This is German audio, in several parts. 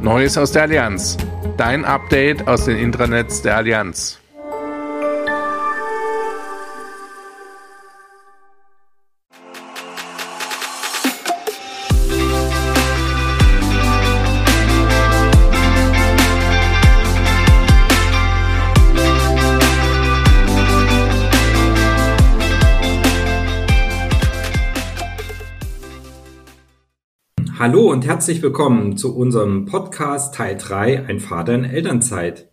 Neues aus der Allianz. Dein Update aus den Intranets der Allianz. Hallo und herzlich willkommen zu unserem Podcast Teil 3 Ein Vater in Elternzeit.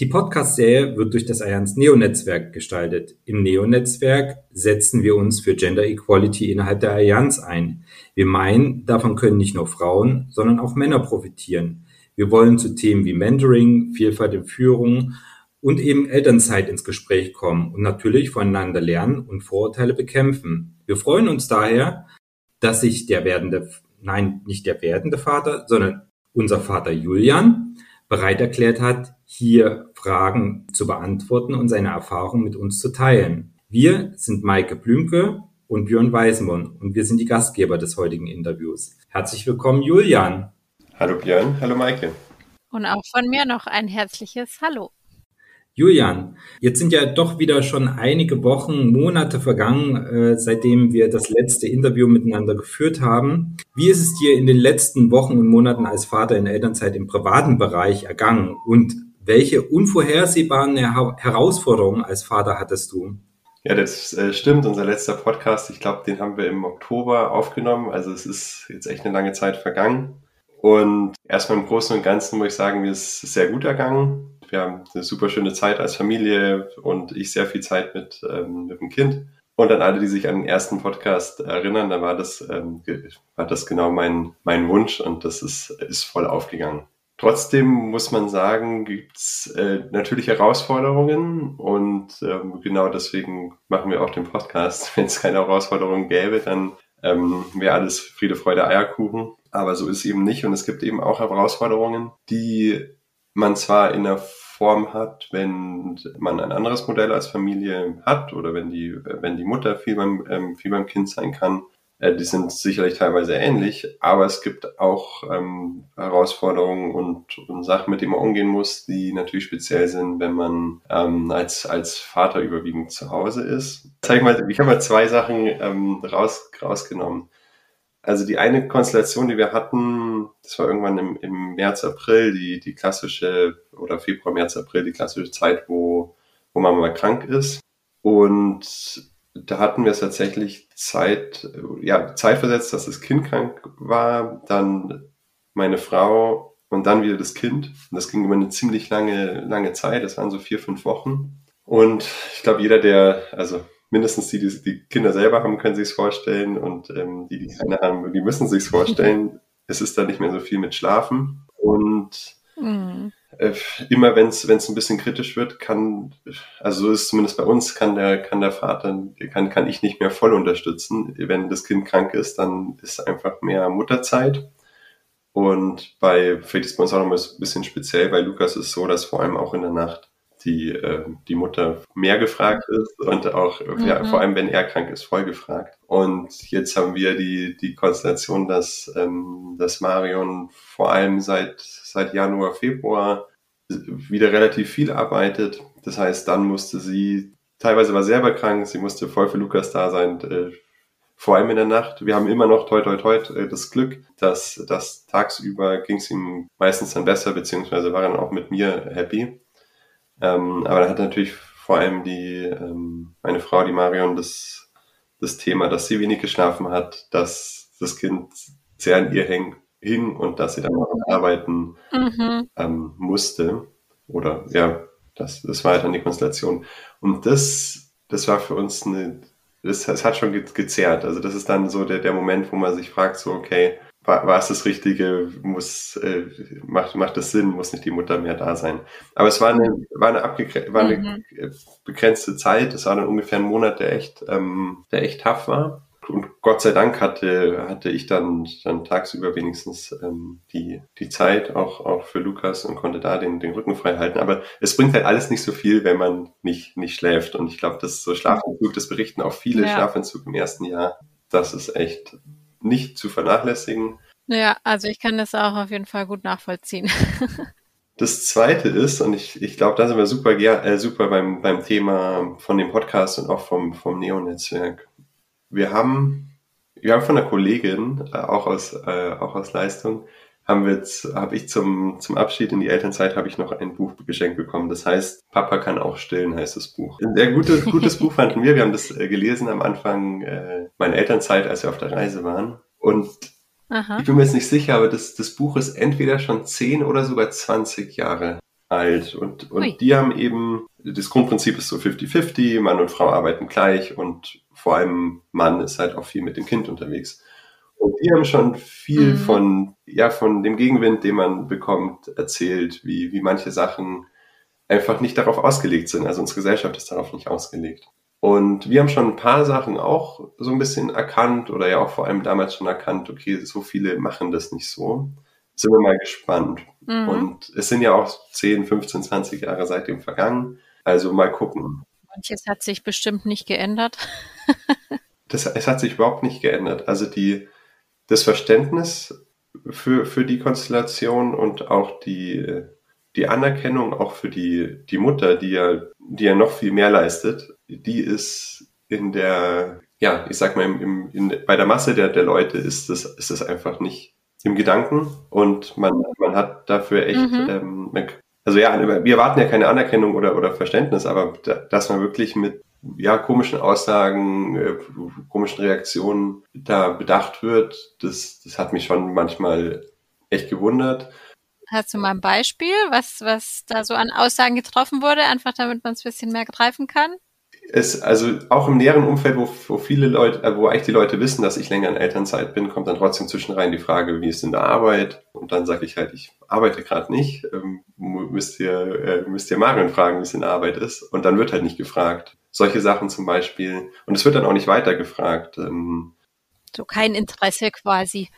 Die Podcast-Serie wird durch das Allianz Neo-Netzwerk gestaltet. Im Neo-Netzwerk setzen wir uns für Gender Equality innerhalb der Allianz ein. Wir meinen, davon können nicht nur Frauen, sondern auch Männer profitieren. Wir wollen zu Themen wie Mentoring, Vielfalt in Führung und eben Elternzeit ins Gespräch kommen und natürlich voneinander lernen und Vorurteile bekämpfen. Wir freuen uns daher, dass sich der werdende nein, nicht der werdende Vater, sondern unser Vater Julian bereit erklärt hat, hier Fragen zu beantworten und seine Erfahrungen mit uns zu teilen. Wir sind Maike Blümke und Björn Weisenborn und wir sind die Gastgeber des heutigen Interviews. Herzlich willkommen, Julian. Hallo Björn, hallo Maike. Und auch von mir noch ein herzliches Hallo. Julian, jetzt sind ja doch wieder schon einige Wochen, Monate vergangen, äh, seitdem wir das letzte Interview miteinander geführt haben. Wie ist es dir in den letzten Wochen und Monaten als Vater in Elternzeit im privaten Bereich ergangen? Und welche unvorhersehbaren Her Herausforderungen als Vater hattest du? Ja, das äh, stimmt. Unser letzter Podcast, ich glaube, den haben wir im Oktober aufgenommen. Also es ist jetzt echt eine lange Zeit vergangen. Und erstmal im Großen und Ganzen muss ich sagen, mir ist sehr gut ergangen wir haben eine super schöne Zeit als Familie und ich sehr viel Zeit mit, ähm, mit dem Kind. Und an alle, die sich an den ersten Podcast erinnern, da war das, ähm, war das genau mein, mein Wunsch und das ist, ist voll aufgegangen. Trotzdem muss man sagen, gibt's äh, natürlich Herausforderungen und ähm, genau deswegen machen wir auch den Podcast. Wenn es keine Herausforderungen gäbe, dann ähm, wäre alles Friede, Freude, Eierkuchen. Aber so ist es eben nicht und es gibt eben auch Herausforderungen, die man zwar in der Form hat, wenn man ein anderes Modell als Familie hat oder wenn die, wenn die Mutter viel beim, ähm, viel beim Kind sein kann. Äh, die sind sicherlich teilweise ähnlich, aber es gibt auch ähm, Herausforderungen und, und Sachen, mit denen man umgehen muss, die natürlich speziell sind, wenn man ähm, als, als Vater überwiegend zu Hause ist. Zeig mal, ich habe mal zwei Sachen ähm, raus, rausgenommen. Also die eine Konstellation, die wir hatten, das war irgendwann im, im März, April, die, die klassische, oder Februar, März, April, die klassische Zeit, wo, wo man mal krank ist. Und da hatten wir es tatsächlich Zeit, ja, Zeit versetzt, dass das Kind krank war, dann meine Frau und dann wieder das Kind. Und das ging über eine ziemlich lange, lange Zeit. Das waren so vier, fünf Wochen. Und ich glaube, jeder, der, also mindestens die, die die Kinder selber haben, können sich es vorstellen und ähm, die, die keine haben, die müssen sich vorstellen. es ist da nicht mehr so viel mit Schlafen und mhm. äh, immer wenn es ein bisschen kritisch wird, kann also so ist es zumindest bei uns kann der kann der Vater kann kann ich nicht mehr voll unterstützen. Wenn das Kind krank ist, dann ist einfach mehr Mutterzeit. Und bei Felix ist bei uns auch noch ein bisschen speziell. Bei Lukas ist es so, dass vor allem auch in der Nacht die, äh, die Mutter mehr gefragt ist und auch, mhm. ja, vor allem wenn er krank ist, voll gefragt. Und jetzt haben wir die, die Konstellation, dass, ähm, dass Marion vor allem seit, seit Januar, Februar wieder relativ viel arbeitet. Das heißt, dann musste sie, teilweise war selber krank, sie musste voll für Lukas da sein, äh, vor allem in der Nacht. Wir haben immer noch toi toi toi äh, das Glück, dass, dass tagsüber ging es ihm meistens dann besser, beziehungsweise war er dann auch mit mir happy. Ähm, aber da hat natürlich vor allem die, ähm, meine Frau, die Marion, das, das Thema, dass sie wenig geschlafen hat, dass das Kind sehr an ihr häng, hing und dass sie dann auch arbeiten mhm. ähm, musste. Oder ja, das, das war halt dann die Konstellation. Und das, das war für uns eine, das, das hat schon gezerrt. Also das ist dann so der, der Moment, wo man sich fragt, so, okay, war, war es das Richtige, muss, äh, macht, macht das Sinn, muss nicht die Mutter mehr da sein. Aber es war eine, war eine, abgegre war eine mhm. begrenzte Zeit, es war dann ungefähr ein Monat, der echt, ähm, der echt tough war. Und Gott sei Dank hatte, hatte ich dann, dann tagsüber wenigstens ähm, die, die Zeit auch, auch für Lukas und konnte da den, den Rücken frei halten. Aber es bringt halt alles nicht so viel, wenn man nicht, nicht schläft. Und ich glaube, das so Schlafentzug, das berichten auch viele ja. Schlafentzug im ersten Jahr. Das ist echt nicht zu vernachlässigen. Ja, also ich kann das auch auf jeden Fall gut nachvollziehen. Das zweite ist, und ich, ich glaube, da sind wir super, äh, super beim, beim Thema von dem Podcast und auch vom, vom Neo-Netzwerk. Wir haben, wir haben von einer Kollegin, äh, auch aus, äh, auch aus Leistung, haben wir jetzt, habe ich zum, zum Abschied in die Elternzeit habe ich noch ein Buch geschenkt bekommen. Das heißt, Papa kann auch stillen, heißt das Buch. Ein sehr gutes, gutes Buch fanden wir. Wir haben das äh, gelesen am Anfang äh, meiner Elternzeit, als wir auf der Reise waren. Und Aha. ich bin mir jetzt nicht sicher, aber das, das Buch ist entweder schon 10 oder sogar 20 Jahre alt. Und, und die haben eben, das Grundprinzip ist so 50-50, Mann und Frau arbeiten gleich und vor allem Mann ist halt auch viel mit dem Kind unterwegs. Und die haben schon viel mhm. von, ja, von dem Gegenwind, den man bekommt, erzählt, wie, wie manche Sachen einfach nicht darauf ausgelegt sind. Also unsere Gesellschaft ist darauf nicht ausgelegt. Und wir haben schon ein paar Sachen auch so ein bisschen erkannt oder ja auch vor allem damals schon erkannt, okay, so viele machen das nicht so. Sind wir mal gespannt. Mhm. Und es sind ja auch 10, 15, 20 Jahre seitdem vergangen. Also mal gucken. Manches hat sich bestimmt nicht geändert. das, es hat sich überhaupt nicht geändert. Also die, das Verständnis für, für die Konstellation und auch die, die Anerkennung auch für die, die Mutter, die ja, die ja noch viel mehr leistet, die ist in der, ja, ich sag mal, im, im, in, bei der Masse der, der Leute ist das, ist das einfach nicht im Gedanken und man, man hat dafür echt, mhm. ähm, also ja, wir erwarten ja keine Anerkennung oder, oder Verständnis, aber da, dass man wirklich mit ja, komischen Aussagen, äh, komischen Reaktionen da bedacht wird, das, das hat mich schon manchmal echt gewundert. Hast du mal ein Beispiel, was, was da so an Aussagen getroffen wurde, einfach damit man es ein bisschen mehr greifen kann? Es, also auch im näheren Umfeld, wo, wo viele Leute, äh, wo eigentlich die Leute wissen, dass ich länger in Elternzeit bin, kommt dann trotzdem zwischen rein die Frage, wie ist in der Arbeit? Und dann sage ich halt, ich arbeite gerade nicht. Ähm, müsst ihr, äh, müsst ihr Marion fragen, wie es in der Arbeit ist. Und dann wird halt nicht gefragt. Solche Sachen zum Beispiel. Und es wird dann auch nicht weiter gefragt. Ähm, so kein Interesse quasi.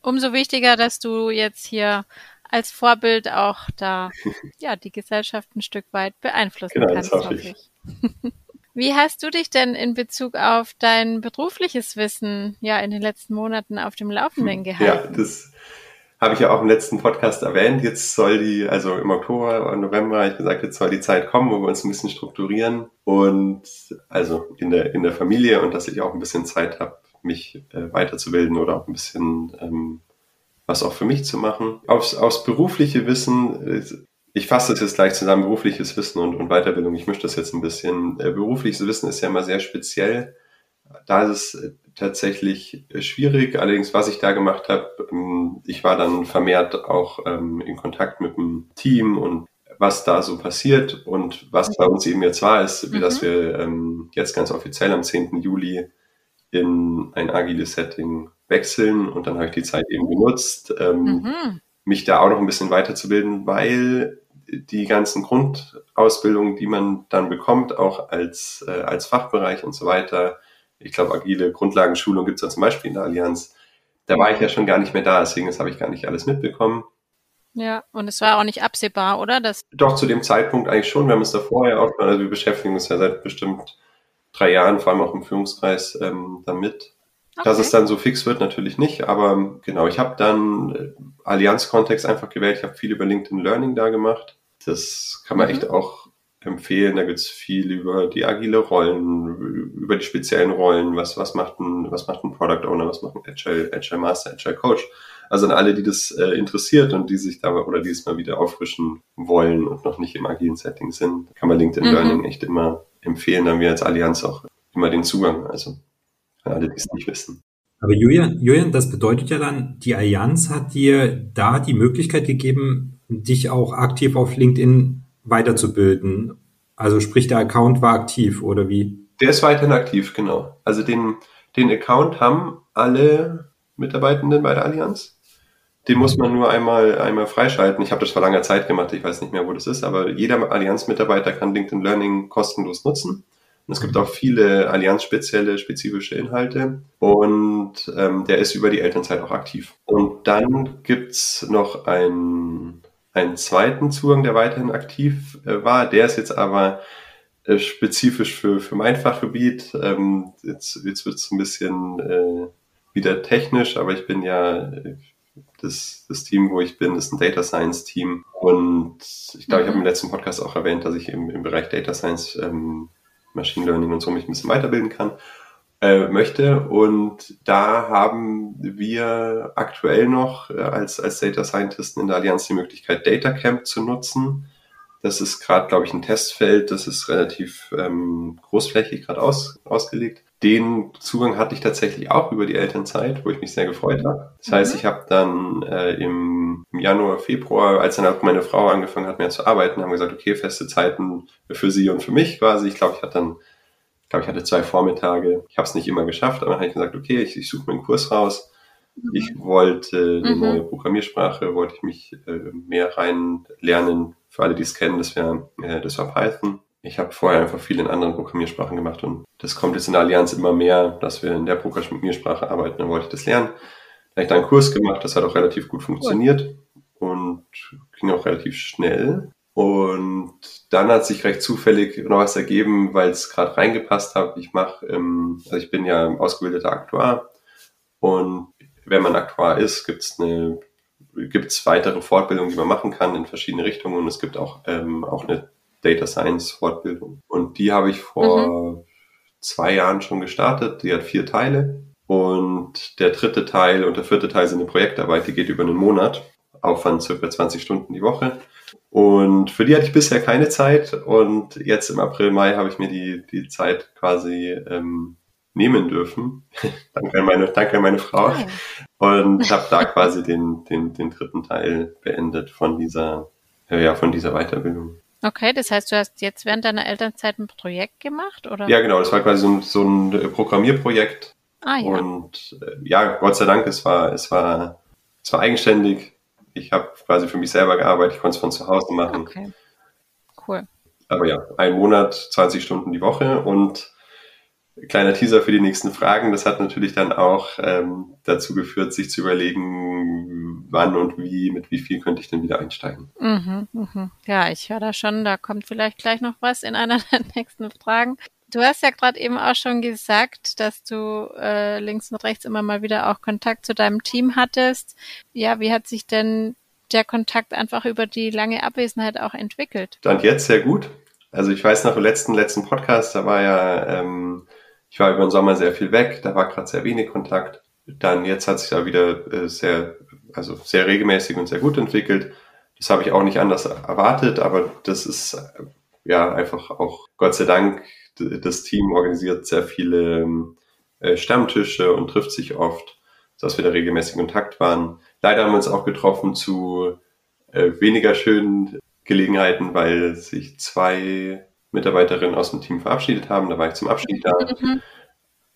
Umso wichtiger, dass du jetzt hier als Vorbild auch da ja die Gesellschaft ein Stück weit beeinflussen genau, kannst. Hoffe ich. Wie hast du dich denn in Bezug auf dein berufliches Wissen ja in den letzten Monaten auf dem Laufenden gehalten? Ja, das habe ich ja auch im letzten Podcast erwähnt. Jetzt soll die, also im Oktober und November habe ich gesagt, jetzt soll die Zeit kommen, wo wir uns ein bisschen strukturieren und also in der, in der Familie und dass ich auch ein bisschen Zeit habe, mich äh, weiterzubilden oder auch ein bisschen ähm, was auch für mich zu machen. Aufs, aufs berufliche Wissen, äh, ich fasse das jetzt gleich zusammen, berufliches Wissen und, und Weiterbildung. Ich mische das jetzt ein bisschen. Äh, berufliches Wissen ist ja immer sehr speziell. Da ist es tatsächlich schwierig. Allerdings, was ich da gemacht habe, ähm, ich war dann vermehrt auch ähm, in Kontakt mit dem Team und was da so passiert und was bei uns eben jetzt war, ist, mhm. dass wir ähm, jetzt ganz offiziell am 10. Juli in ein agiles Setting wechseln und dann habe ich die Zeit eben genutzt, mhm. mich da auch noch ein bisschen weiterzubilden, weil die ganzen Grundausbildungen, die man dann bekommt, auch als, äh, als Fachbereich und so weiter, ich glaube, agile Grundlagenschulung gibt es ja zum Beispiel in der Allianz. Da war ich ja schon gar nicht mehr da, deswegen das habe ich gar nicht alles mitbekommen. Ja, und es war auch nicht absehbar, oder? Das Doch, zu dem Zeitpunkt eigentlich schon. Wir haben es da vorher auch, also wir beschäftigen uns ja seit bestimmt drei Jahren, vor allem auch im Führungskreis, ähm, damit. Okay. Dass es dann so fix wird, natürlich nicht, aber genau, ich habe dann äh, Allianz-Kontext einfach gewählt. Ich habe viel über LinkedIn Learning da gemacht. Das kann man mhm. echt auch empfehlen. Da gibt's viel über die agile Rollen, über die speziellen Rollen. Was, was macht ein, was macht ein Product Owner? Was macht ein Agile, Agile Master, Agile Coach? Also an alle, die das äh, interessiert und die sich da oder die es mal wieder auffrischen wollen und noch nicht im agilen Setting sind, kann man LinkedIn mhm. Learning echt immer empfehlen. Da haben wir als Allianz auch immer den Zugang. Also an alle, die es nicht wissen. Aber Julian, Julian, das bedeutet ja dann, die Allianz hat dir da die Möglichkeit gegeben, dich auch aktiv auf LinkedIn weiterzubilden. Also sprich, der Account war aktiv oder wie? Der ist weiterhin aktiv, genau. Also den, den Account haben alle Mitarbeitenden bei der Allianz. Den muss man nur einmal, einmal freischalten. Ich habe das vor langer Zeit gemacht, ich weiß nicht mehr, wo das ist, aber jeder Allianz-Mitarbeiter kann LinkedIn Learning kostenlos nutzen. Und es gibt auch viele Allianz-spezielle, spezifische Inhalte. Und ähm, der ist über die Elternzeit auch aktiv. Und dann gibt's noch einen, einen zweiten Zugang, der weiterhin aktiv äh, war. Der ist jetzt aber äh, spezifisch für, für mein Fachgebiet. Ähm, jetzt jetzt wird's ein bisschen äh, wieder technisch, aber ich bin ja das, das Team, wo ich bin, ist ein Data Science Team. Und ich glaube, ich habe im letzten Podcast auch erwähnt, dass ich im, im Bereich Data Science ähm, Machine Learning und so mich ein bisschen weiterbilden kann, äh, möchte. Und da haben wir aktuell noch äh, als, als Data Scientisten in der Allianz die Möglichkeit, Data Camp zu nutzen. Das ist gerade, glaube ich, ein Testfeld, das ist relativ ähm, großflächig gerade aus, ausgelegt. Den Zugang hatte ich tatsächlich auch über die Elternzeit, wo ich mich sehr gefreut habe. Das heißt, mhm. ich habe dann äh, im, im, Januar, Februar, als dann auch meine Frau angefangen hat, mehr zu arbeiten, haben wir gesagt, okay, feste Zeiten für sie und für mich quasi. Ich glaube, ich hatte dann, glaube, ich hatte zwei Vormittage. Ich habe es nicht immer geschafft, aber dann habe ich gesagt, okay, ich, ich suche mir einen Kurs raus. Mhm. Ich wollte eine mhm. neue Programmiersprache, wollte ich mich äh, mehr rein lernen. Für alle, die es kennen, das wäre äh, das war Python ich habe vorher einfach viel in anderen Programmiersprachen gemacht und das kommt jetzt in der Allianz immer mehr, dass wir in der Programmiersprache arbeiten. Dann wollte ich das lernen. Da habe ich da einen Kurs gemacht, das hat auch relativ gut funktioniert und ging auch relativ schnell. Und dann hat sich recht zufällig noch was ergeben, weil es gerade reingepasst hat. Ich mache, ähm, also ich bin ja ausgebildeter Aktuar und wenn man Aktuar ist, gibt es eine gibt es weitere Fortbildungen, die man machen kann in verschiedene Richtungen und es gibt auch, ähm, auch eine Data Science Fortbildung. Und die habe ich vor mhm. zwei Jahren schon gestartet. Die hat vier Teile. Und der dritte Teil und der vierte Teil sind eine Projektarbeit, die geht über einen Monat. Aufwand circa 20 Stunden die Woche. Und für die hatte ich bisher keine Zeit. Und jetzt im April, Mai habe ich mir die, die Zeit quasi ähm, nehmen dürfen. danke, an meine, danke an meine Frau. Und habe da quasi den, den, den dritten Teil beendet von dieser, ja, von dieser Weiterbildung. Okay, das heißt, du hast jetzt während deiner Elternzeit ein Projekt gemacht, oder? Ja, genau. Das war quasi so ein, so ein äh, Programmierprojekt. Ah, ja. Und äh, ja, Gott sei Dank, es war, es war, es war eigenständig. Ich habe quasi für mich selber gearbeitet. Ich konnte es von zu Hause machen. Okay. Cool. Aber ja, ein Monat, 20 Stunden die Woche und kleiner Teaser für die nächsten Fragen. Das hat natürlich dann auch ähm, dazu geführt, sich zu überlegen, wann und wie, mit wie viel könnte ich denn wieder einsteigen. Mhm, mh. Ja, ich höre da schon, da kommt vielleicht gleich noch was in einer der nächsten Fragen. Du hast ja gerade eben auch schon gesagt, dass du äh, links und rechts immer mal wieder auch Kontakt zu deinem Team hattest. Ja, wie hat sich denn der Kontakt einfach über die lange Abwesenheit auch entwickelt? Stand jetzt sehr gut. Also ich weiß noch im letzten, letzten Podcast, da war ja ähm, ich war über den Sommer sehr viel weg, da war gerade sehr wenig Kontakt. Dann jetzt hat sich da wieder äh, sehr, also sehr regelmäßig und sehr gut entwickelt. Das habe ich auch nicht anders erwartet, aber das ist äh, ja einfach auch Gott sei Dank, das Team organisiert sehr viele äh, Stammtische und trifft sich oft, dass wir da regelmäßig in Kontakt waren. Leider haben wir uns auch getroffen zu äh, weniger schönen Gelegenheiten, weil sich zwei Mitarbeiterinnen aus dem Team verabschiedet haben. Da war ich zum Abschied da. Mhm.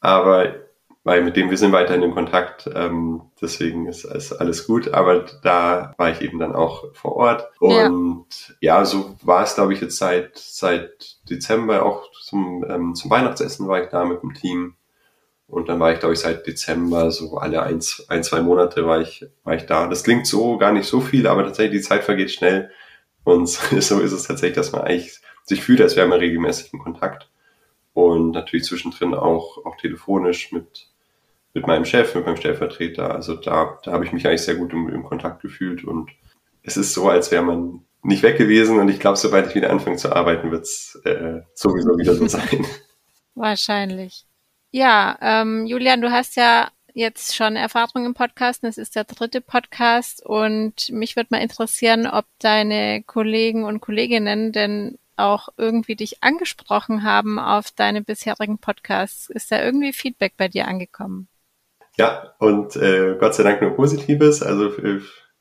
Aber weil mit dem wir sind weiterhin in Kontakt, ähm, deswegen ist, ist alles gut. Aber da war ich eben dann auch vor Ort. Und ja, ja so war es, glaube ich, jetzt seit, seit Dezember auch zum, ähm, zum Weihnachtsessen war ich da mit dem Team. Und dann war ich, glaube ich, seit Dezember, so alle ein, ein, zwei Monate war ich, war ich da. Das klingt so gar nicht so viel, aber tatsächlich die Zeit vergeht schnell. Und so ist es tatsächlich, dass man eigentlich sich fühlt, als wäre man regelmäßig in Kontakt. Und natürlich zwischendrin auch, auch telefonisch mit, mit meinem Chef, mit meinem Stellvertreter. Also da, da habe ich mich eigentlich sehr gut im, im Kontakt gefühlt. Und es ist so, als wäre man nicht weg gewesen. Und ich glaube, sobald ich wieder anfange zu arbeiten, wird es äh, sowieso wieder so sein. Wahrscheinlich. Ja, ähm, Julian, du hast ja jetzt schon Erfahrung im Podcast. Es ist der dritte Podcast und mich würde mal interessieren, ob deine Kollegen und Kolleginnen denn auch irgendwie dich angesprochen haben auf deine bisherigen Podcasts. Ist da irgendwie Feedback bei dir angekommen? Ja, und äh, Gott sei Dank nur Positives. Also äh,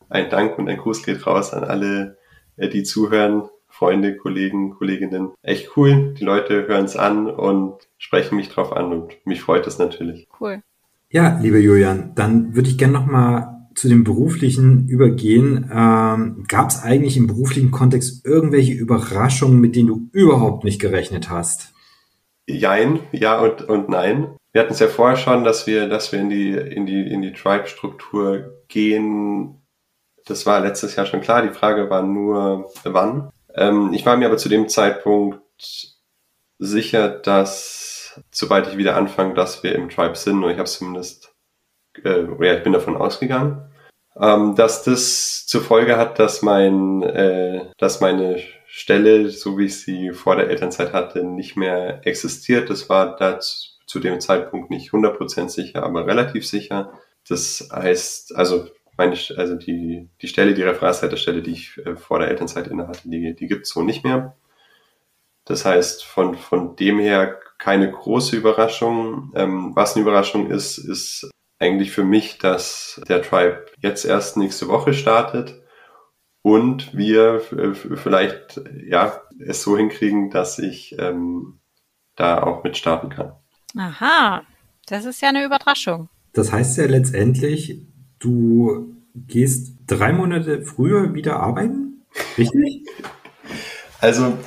ein Dank und ein Gruß geht raus an alle, äh, die zuhören. Freunde, Kollegen, Kolleginnen. Echt cool. Die Leute hören es an und sprechen mich drauf an und mich freut es natürlich. Cool. Ja, lieber Julian, dann würde ich gerne nochmal zu dem beruflichen übergehen. Ähm, Gab es eigentlich im beruflichen Kontext irgendwelche Überraschungen, mit denen du überhaupt nicht gerechnet hast? Jein, ja und, und nein. Wir hatten es ja vorher schon, dass wir, dass wir in die, in die, in die Tribe-Struktur gehen. Das war letztes Jahr schon klar. Die Frage war nur, wann. Ähm, ich war mir aber zu dem Zeitpunkt sicher, dass, sobald ich wieder anfange, dass wir im Tribe sind, und ich habe zumindest, äh, ja, ich bin davon ausgegangen, ähm, dass das zur Folge hat, dass mein, äh, dass meine Stelle, so wie ich sie vor der Elternzeit hatte, nicht mehr existiert. Das war da zu dem Zeitpunkt nicht 100% sicher, aber relativ sicher. Das heißt, also meine, also die, die Stelle, die Referatsleiterstelle, die ich äh, vor der Elternzeit inne hatte, die, die gibt es so nicht mehr. Das heißt, von, von dem her keine große Überraschung. Ähm, was eine Überraschung ist, ist eigentlich für mich, dass der Tribe jetzt erst nächste Woche startet und wir vielleicht ja es so hinkriegen, dass ich ähm, da auch mit starten kann. Aha, das ist ja eine Überraschung. Das heißt ja letztendlich, Du gehst drei Monate früher wieder arbeiten, richtig? Also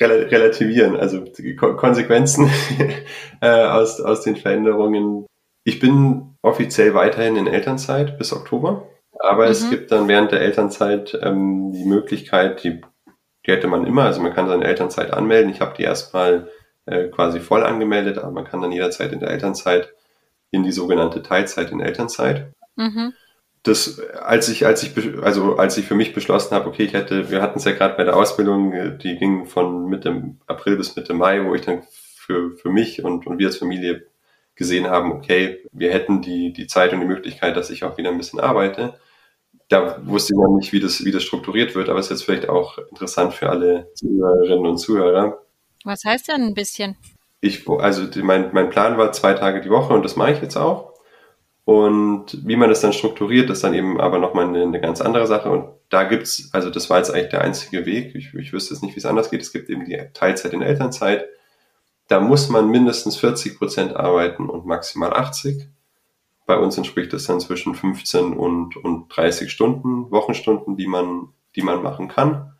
rel relativieren, also die Ko Konsequenzen äh, aus, aus den Veränderungen. Ich bin offiziell weiterhin in Elternzeit bis Oktober, aber mhm. es gibt dann während der Elternzeit ähm, die Möglichkeit, die, die hätte man immer, also man kann seine Elternzeit anmelden. Ich habe die erstmal äh, quasi voll angemeldet, aber man kann dann jederzeit in der Elternzeit in die sogenannte Teilzeit in Elternzeit. Mhm. Das, als ich, als ich, also als ich für mich beschlossen habe, okay, ich hätte, wir hatten es ja gerade bei der Ausbildung, die ging von Mitte April bis Mitte Mai, wo ich dann für, für mich und, und wir als Familie gesehen haben, okay, wir hätten die, die Zeit und die Möglichkeit, dass ich auch wieder ein bisschen arbeite. Da wusste ich noch nicht, wie das, wie das strukturiert wird, aber es ist jetzt vielleicht auch interessant für alle Zuhörerinnen und Zuhörer. Was heißt denn ein bisschen? Ich, also mein, mein Plan war zwei Tage die Woche und das mache ich jetzt auch. Und wie man das dann strukturiert, ist dann eben aber nochmal eine, eine ganz andere Sache. Und da gibt's, also das war jetzt eigentlich der einzige Weg. Ich, ich wüsste jetzt nicht, wie es anders geht. Es gibt eben die Teilzeit in Elternzeit. Da muss man mindestens 40 Prozent arbeiten und maximal 80. Bei uns entspricht das dann zwischen 15 und, und 30 Stunden, Wochenstunden, die man, die man machen kann.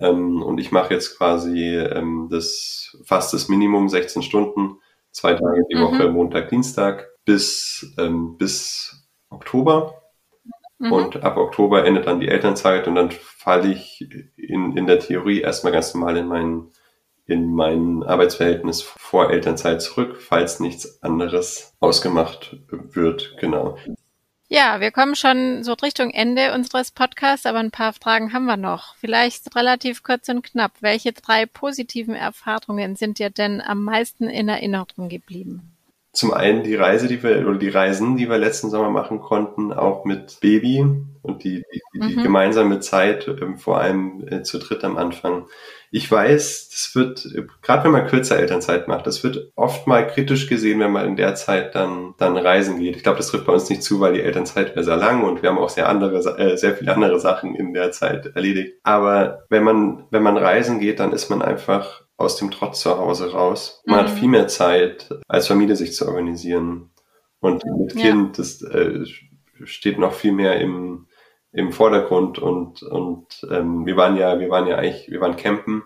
Ähm, und ich mache jetzt quasi ähm, das fast das Minimum, 16 Stunden, zwei Tage die mhm. Woche, Montag, Dienstag bis, ähm, bis Oktober. Mhm. Und ab Oktober endet dann die Elternzeit und dann falle ich in, in der Theorie erstmal ganz normal in mein, in mein Arbeitsverhältnis vor Elternzeit zurück, falls nichts anderes ausgemacht wird. Genau. Ja, wir kommen schon so Richtung Ende unseres Podcasts, aber ein paar Fragen haben wir noch. Vielleicht relativ kurz und knapp. Welche drei positiven Erfahrungen sind dir denn am meisten in Erinnerung geblieben? Zum einen die Reise, die wir, oder die Reisen, die wir letzten Sommer machen konnten, auch mit Baby und die, die, die mhm. gemeinsame Zeit, ähm, vor allem äh, zu dritt am Anfang. Ich weiß, das wird, gerade wenn man kürzer Elternzeit macht, das wird oft mal kritisch gesehen, wenn man in der Zeit dann, dann reisen geht. Ich glaube, das trifft bei uns nicht zu, weil die Elternzeit wäre sehr lang und wir haben auch sehr andere, äh, sehr viele andere Sachen in der Zeit erledigt. Aber wenn man, wenn man reisen geht, dann ist man einfach aus dem Trotz zu Hause raus. Man mhm. hat viel mehr Zeit, als Familie sich zu organisieren. Und mit Kind, ja. das äh, steht noch viel mehr im, im Vordergrund und, und ähm, wir waren ja, wir waren ja eigentlich, wir waren campen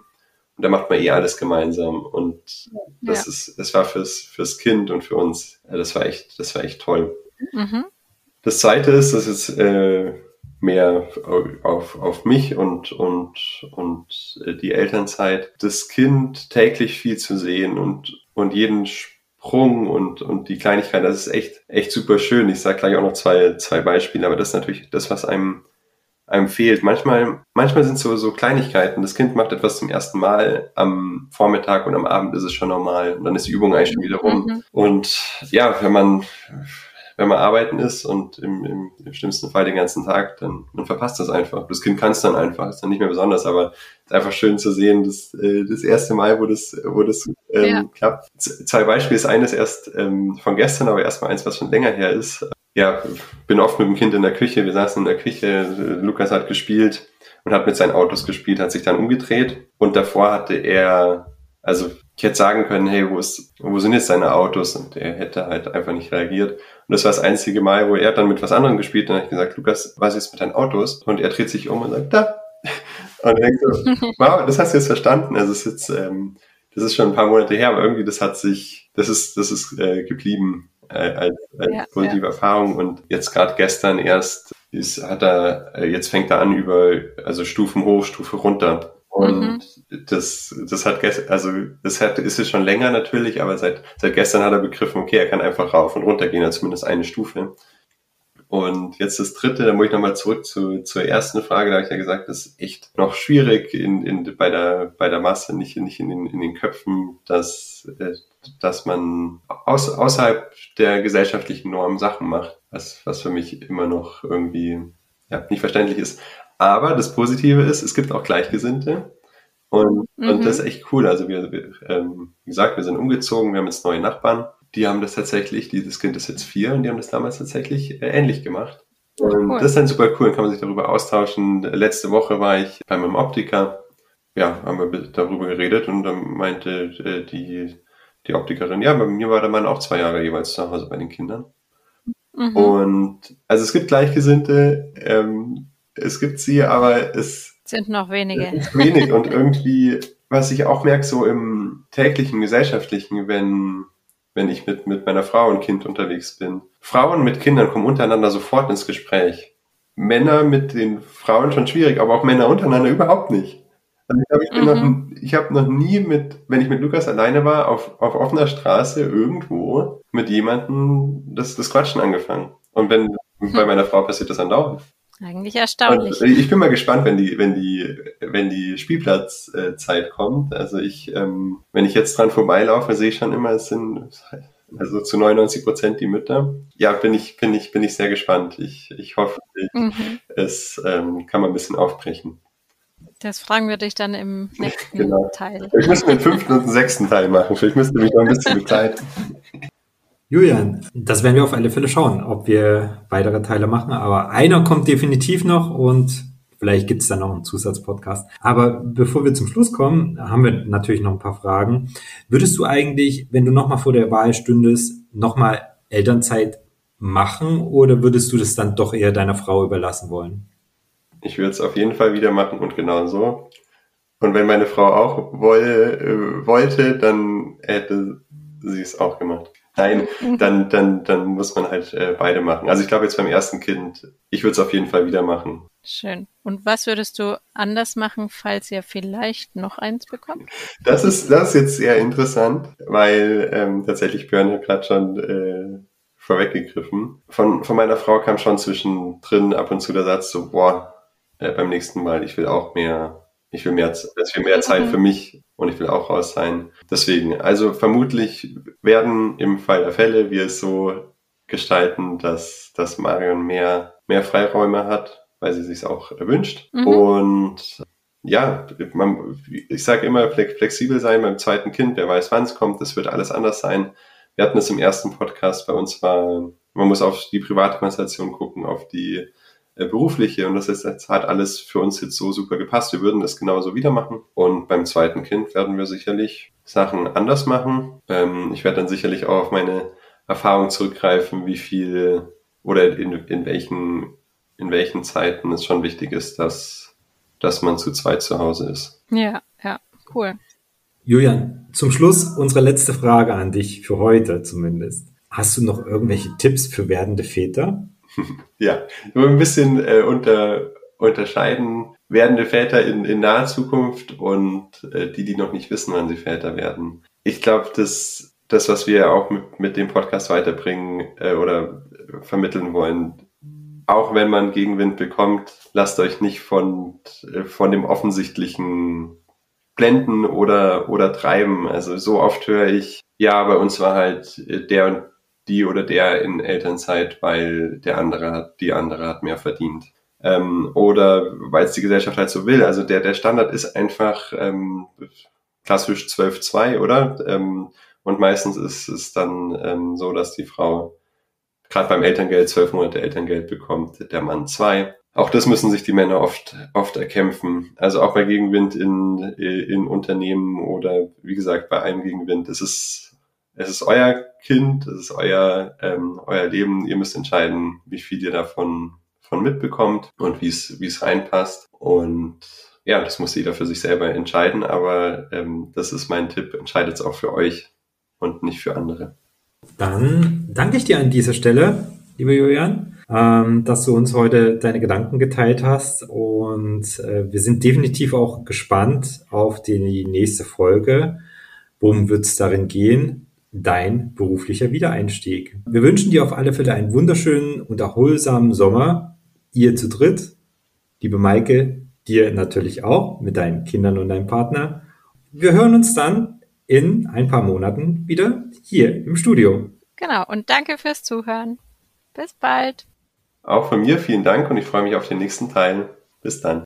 und da macht man eh alles gemeinsam. Und das ja. ist, das war fürs, fürs Kind und für uns, äh, das war echt, das war echt toll. Mhm. Das zweite ist, das ist äh, mehr auf, auf mich und, und, und äh, die Elternzeit, das Kind täglich viel zu sehen und, und jeden Sprung und, und die Kleinigkeit, das ist echt, echt super schön. Ich sage gleich auch noch zwei, zwei Beispiele, aber das ist natürlich das, was einem, einem fehlt. Manchmal, manchmal sind so, so Kleinigkeiten. Das Kind macht etwas zum ersten Mal am Vormittag und am Abend ist es schon normal und dann ist die Übung eigentlich schon wieder rum. Mhm. Und ja, wenn man, wenn man arbeiten ist und im, im, im schlimmsten Fall den ganzen Tag, dann man verpasst das einfach. Das Kind kann es dann einfach, ist dann nicht mehr besonders, aber es ist einfach schön zu sehen, dass äh, das erste Mal, wo das, wo das Ähm, ja. ja. zwei Beispiele. Das eine ist erst ähm, von gestern, aber erstmal eins, was schon länger her ist. Ja, bin oft mit dem Kind in der Küche. Wir saßen in der Küche. Lukas hat gespielt und hat mit seinen Autos gespielt, hat sich dann umgedreht und davor hatte er, also ich hätte sagen können, hey, wo ist, wo sind jetzt seine Autos? Und er hätte halt einfach nicht reagiert. Und das war das einzige Mal, wo er dann mit was anderem gespielt hat. Und dann habe ich gesagt, Lukas, was ist mit deinen Autos? Und er dreht sich um und sagt, da. Und denkt so, wow, das hast du jetzt verstanden. Also es ist jetzt, ähm, das ist schon ein paar Monate her, aber irgendwie das hat sich, das ist, das ist äh, geblieben äh, als, als ja, positive ja. Erfahrung. Und jetzt gerade gestern erst ist, hat er, äh, jetzt fängt er an über, also Stufen hoch, Stufe runter. Und mhm. das, das hat gestern, also das hat, ist es schon länger natürlich, aber seit, seit gestern hat er begriffen, okay, er kann einfach rauf und runter gehen, also zumindest eine Stufe. Und jetzt das dritte, da muss ich nochmal zurück zu, zur ersten Frage, da habe ich ja gesagt, das ist echt noch schwierig in, in, bei, der, bei der Masse, nicht, nicht in, den, in den Köpfen, dass, äh, dass man aus, außerhalb der gesellschaftlichen Norm Sachen macht, was, was für mich immer noch irgendwie ja, nicht verständlich ist. Aber das Positive ist, es gibt auch Gleichgesinnte. Und, mhm. und das ist echt cool. Also wir, wir ähm, wie gesagt, wir sind umgezogen, wir haben jetzt neue Nachbarn. Die haben das tatsächlich, dieses Kind ist jetzt vier und die haben das damals tatsächlich äh, ähnlich gemacht. Und cool. das ist dann super cool, dann kann man sich darüber austauschen. Letzte Woche war ich bei meinem Optiker. Ja, haben wir darüber geredet und dann meinte äh, die, die Optikerin, ja, bei mir war der Mann auch zwei Jahre jeweils zu Hause bei den Kindern. Mhm. Und also es gibt Gleichgesinnte, ähm, es gibt sie, aber es sind noch wenige. Wenig und irgendwie, was ich auch merke, so im täglichen, gesellschaftlichen, wenn, wenn ich mit, mit meiner Frau und Kind unterwegs bin. Frauen mit Kindern kommen untereinander sofort ins Gespräch. Männer mit den Frauen schon schwierig, aber auch Männer untereinander überhaupt nicht. Also ich glaube, ich, mhm. noch, ich habe noch nie mit, wenn ich mit Lukas alleine war, auf, auf offener Straße irgendwo mit jemandem das, das Quatschen angefangen. Und wenn mhm. bei meiner Frau passiert das andauernd. Eigentlich erstaunlich. Und ich bin mal gespannt, wenn die, wenn die, wenn die Spielplatzzeit kommt. Also ich, ähm, wenn ich jetzt dran vorbeilaufe, sehe ich schon immer, es sind also zu 99 Prozent die Mütter. Ja, bin ich, bin ich, bin ich sehr gespannt. Ich, ich hoffe, ich, mhm. es ähm, kann man ein bisschen aufbrechen. Das fragen wir dich dann im nächsten genau. Teil. Ich müsste den fünften und den sechsten Teil machen. Vielleicht müsste mich noch ein bisschen begleiten. Julian, das werden wir auf alle Fälle schauen, ob wir weitere Teile machen. Aber einer kommt definitiv noch und vielleicht gibt es dann noch einen Zusatzpodcast. Aber bevor wir zum Schluss kommen, haben wir natürlich noch ein paar Fragen. Würdest du eigentlich, wenn du nochmal vor der Wahl stündest, nochmal Elternzeit machen oder würdest du das dann doch eher deiner Frau überlassen wollen? Ich würde es auf jeden Fall wieder machen und genau so. Und wenn meine Frau auch wolle, äh, wollte, dann hätte sie es auch gemacht. Nein, mhm. dann, dann, dann muss man halt äh, beide machen. Also ich glaube jetzt beim ersten Kind, ich würde es auf jeden Fall wieder machen. Schön. Und was würdest du anders machen, falls ihr vielleicht noch eins bekommt? Das ist, das ist jetzt sehr interessant, weil ähm, tatsächlich Björn hat gerade schon äh, vorweggegriffen. Von, von meiner Frau kam schon zwischendrin ab und zu der Satz so, boah, äh, beim nächsten Mal, ich will auch mehr ich will mehr, ich will mehr Zeit für mich und ich will auch raus sein. Deswegen, also vermutlich werden im Fall der Fälle wir es so gestalten, dass, dass Marion mehr, mehr Freiräume hat, weil sie sich auch wünscht. Mhm. Und ja, man, ich sage immer flexibel sein beim zweiten Kind, wer weiß, wann es kommt, das wird alles anders sein. Wir hatten es im ersten Podcast, bei uns war, man muss auf die private Konstellation gucken, auf die berufliche und das ist, das hat alles für uns jetzt so super gepasst. Wir würden das genauso wieder machen und beim zweiten Kind werden wir sicherlich Sachen anders machen. Ähm, ich werde dann sicherlich auch auf meine Erfahrung zurückgreifen, wie viel oder in, in welchen in welchen Zeiten es schon wichtig ist, dass dass man zu zweit zu Hause ist. Ja, ja, cool. Julian, zum Schluss unsere letzte Frage an dich für heute zumindest. Hast du noch irgendwelche Tipps für werdende Väter? ja, nur ein bisschen äh, unter, unterscheiden werdende Väter in, in naher Zukunft und äh, die, die noch nicht wissen, wann sie Väter werden. Ich glaube, dass das, was wir auch mit, mit dem Podcast weiterbringen äh, oder vermitteln wollen, auch wenn man Gegenwind bekommt, lasst euch nicht von, äh, von dem offensichtlichen blenden oder, oder treiben. Also so oft höre ich, ja, bei uns war halt der und die oder der in Elternzeit, weil der andere hat, die andere hat mehr verdient. Ähm, oder weil es die Gesellschaft halt so will. Also der, der Standard ist einfach, ähm, klassisch 12-2, oder? Ähm, und meistens ist es dann ähm, so, dass die Frau gerade beim Elterngeld zwölf Monate Elterngeld bekommt, der Mann zwei. Auch das müssen sich die Männer oft, oft erkämpfen. Also auch bei Gegenwind in, in Unternehmen oder wie gesagt bei einem Gegenwind. Ist, es ist euer Kind, es ist euer, ähm, euer Leben. Ihr müsst entscheiden, wie viel ihr davon von mitbekommt und wie es, wie es reinpasst. Und ja, das muss jeder für sich selber entscheiden, aber ähm, das ist mein Tipp. Entscheidet es auch für euch und nicht für andere. Dann danke ich dir an dieser Stelle, lieber Julian, ähm, dass du uns heute deine Gedanken geteilt hast. Und äh, wir sind definitiv auch gespannt auf die nächste Folge. Worum wird es darin gehen? Dein beruflicher Wiedereinstieg. Wir wünschen dir auf alle Fälle einen wunderschönen und erholsamen Sommer. Ihr zu dritt. Liebe Maike, dir natürlich auch mit deinen Kindern und deinem Partner. Wir hören uns dann in ein paar Monaten wieder hier im Studio. Genau, und danke fürs Zuhören. Bis bald. Auch von mir vielen Dank und ich freue mich auf den nächsten Teil. Bis dann.